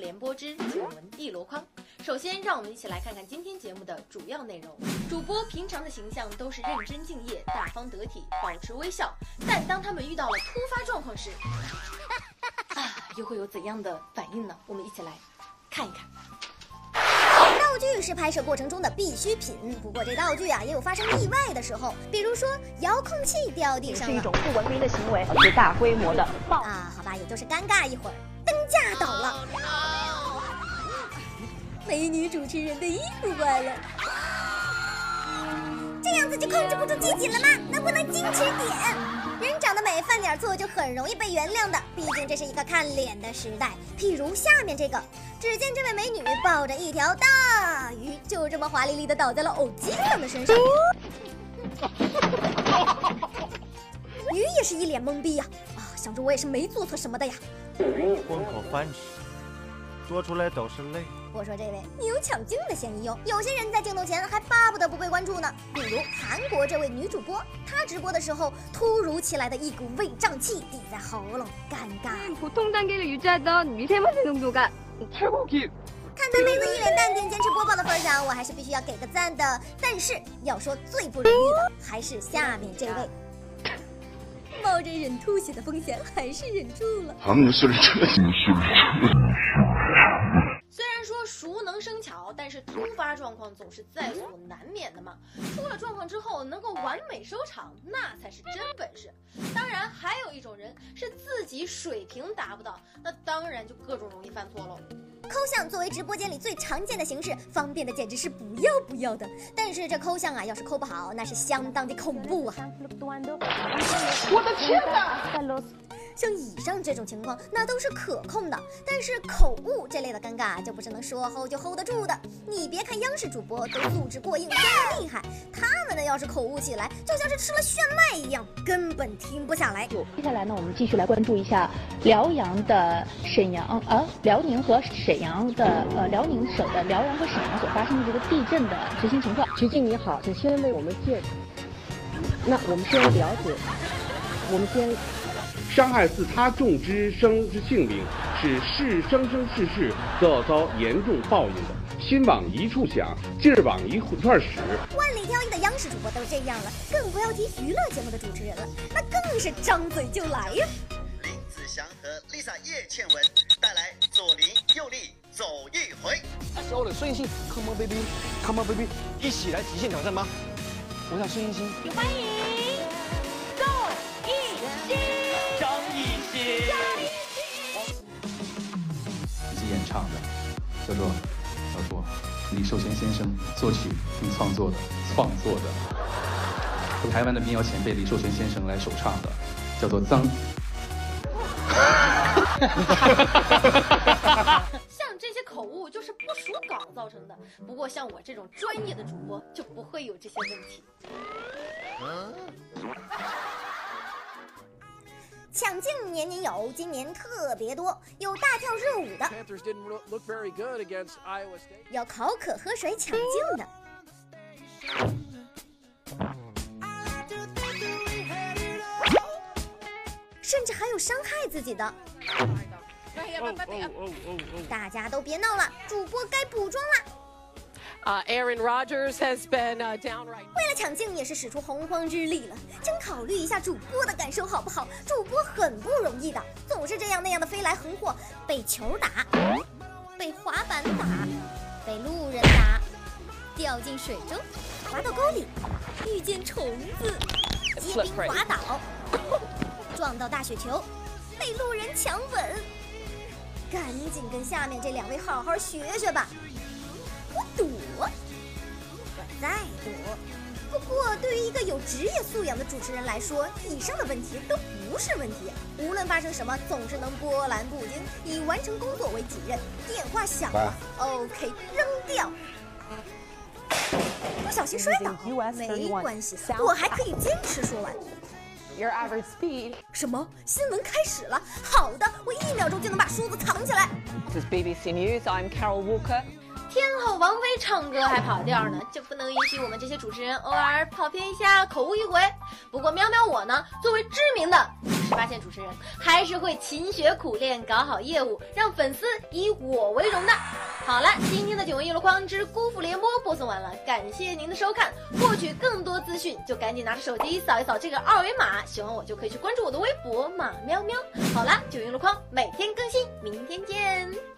联播之见闻一箩筐。首先，让我们一起来看看今天节目的主要内容。主播平常的形象都是认真敬业、大方得体、保持微笑，但当他们遇到了突发状况时，啊，又会有怎样的反应呢？我们一起来看一看。道具是拍摄过程中的必需品，不过这道具啊也有发生意外的时候，比如说遥控器掉地上了，是一种不文明的行为，是大规模的爆啊，好吧，也就是尴尬一会儿，灯架倒了，美女主持人的衣服坏了，这样子就控制不住自己了吗？能不能矜持点？人长得美，犯点错就很容易被原谅的，毕竟这是一个看脸的时代。譬如下面这个，只见这位美女抱着一条大鱼，就这么华丽丽的倒在了偶机上的身上。鱼也是一脸懵逼呀，啊，想着我也是没做错什么的呀。混口饭吃，做出来都是泪。我说这位，你有抢镜的嫌疑哟。有些人在镜头前还巴不得不被关注呢，比如韩国这位女主播，她直播的时候突如其来的一股胃胀气抵在喉咙，尴尬。보통단계를유지하던미세먼지농도가최고기看在妹子一脸淡定坚持播报的份上，我还是必须要给个赞的。但是要说最不容易的，还是下面这位， 冒着忍吐血的风险，还是忍住了。虽然说熟能生巧，但是突发状况总是在所难免的嘛。出了状况之后能够完美收场，那才是真本事。当然，还有一种人是自己水平达不到，那当然就各种容易犯错喽。抠像作为直播间里最常见的形式，方便的简直是不要不要的。但是这抠像啊，要是抠不好，那是相当的恐怖啊！我的天哪！像以上这种情况，那都是可控的。但是口误这类的尴尬，就不是能说 hold 就 hold 得住的。你别看央视主播都素质过硬，专业厉害，他们呢要是口误起来，就像是吃了炫迈一样，根本停不下来。接下来呢，我们继续来关注一下辽阳的沈阳啊，辽宁和沈阳的呃，辽宁省的辽阳和沈阳所发生的这个地震的最新情况。徐静你好，请先为我们介。那我们先了解，我们先。伤害自他众之生之性命，是是生生世世都要遭严重报应的。心往一处想，劲儿往一块使。万里挑一的央视主播都这样了，更不要提娱乐节目的主持人了，那更是张嘴就来呀。林子祥和 Lisa 叶倩文带来左邻右里走一回。收了孙艺兴，Come on baby，Come on baby，一起来极限挑战吧？我叫孙艺兴，欢迎唱的，叫做叫做李寿全先生作曲并创作的创作的，由台湾的民谣前辈李寿全先生来首唱的，叫做《脏》。像这些口误就是不熟稿造成的，不过像我这种专业的主播就不会有这些问题。抢镜年年有，今年特别多，有大跳热舞的，有口渴喝水抢镜的，甚至还有伤害自己的。大家都别闹了，主播该补妆了。Uh, Aaron Rogers has been uh, downright. 为了抢镜也是使出洪荒之力了，请考虑一下主播的感受好不好？主播很不容易的，总是这样那样的飞来横祸，被球打，被滑板打，被路人打，掉进水中，滑到沟里，遇见虫子，结冰滑倒，撞到大雪球，被路人强吻，赶紧跟下面这两位好好学学吧。我赌，再多。不过，对于一个有职业素养的主持人来说，以上的问题都不是问题。无论发生什么，总是能波澜不惊，以完成工作为己任。电话响了，OK，扔掉。不小心摔倒，没关系，我还可以坚持说完。Your average speed。什么？新闻开始了？好的，我一秒钟就能把梳子藏起来。This is BBC News. I'm Carol Walker. 天后王菲唱歌还跑调呢，就不能允许我们这些主持人偶尔跑偏一下，口误一回？不过喵喵我呢，作为知名的十八线主持人还是会勤学苦练，搞好业务，让粉丝以我为荣的。好了，今天的九文一箩筐之姑父联播播送完了，感谢您的收看。获取更多资讯，就赶紧拿着手机扫一扫这个二维码，喜欢我就可以去关注我的微博马喵喵。好了，九云箩筐每天更新，明天见。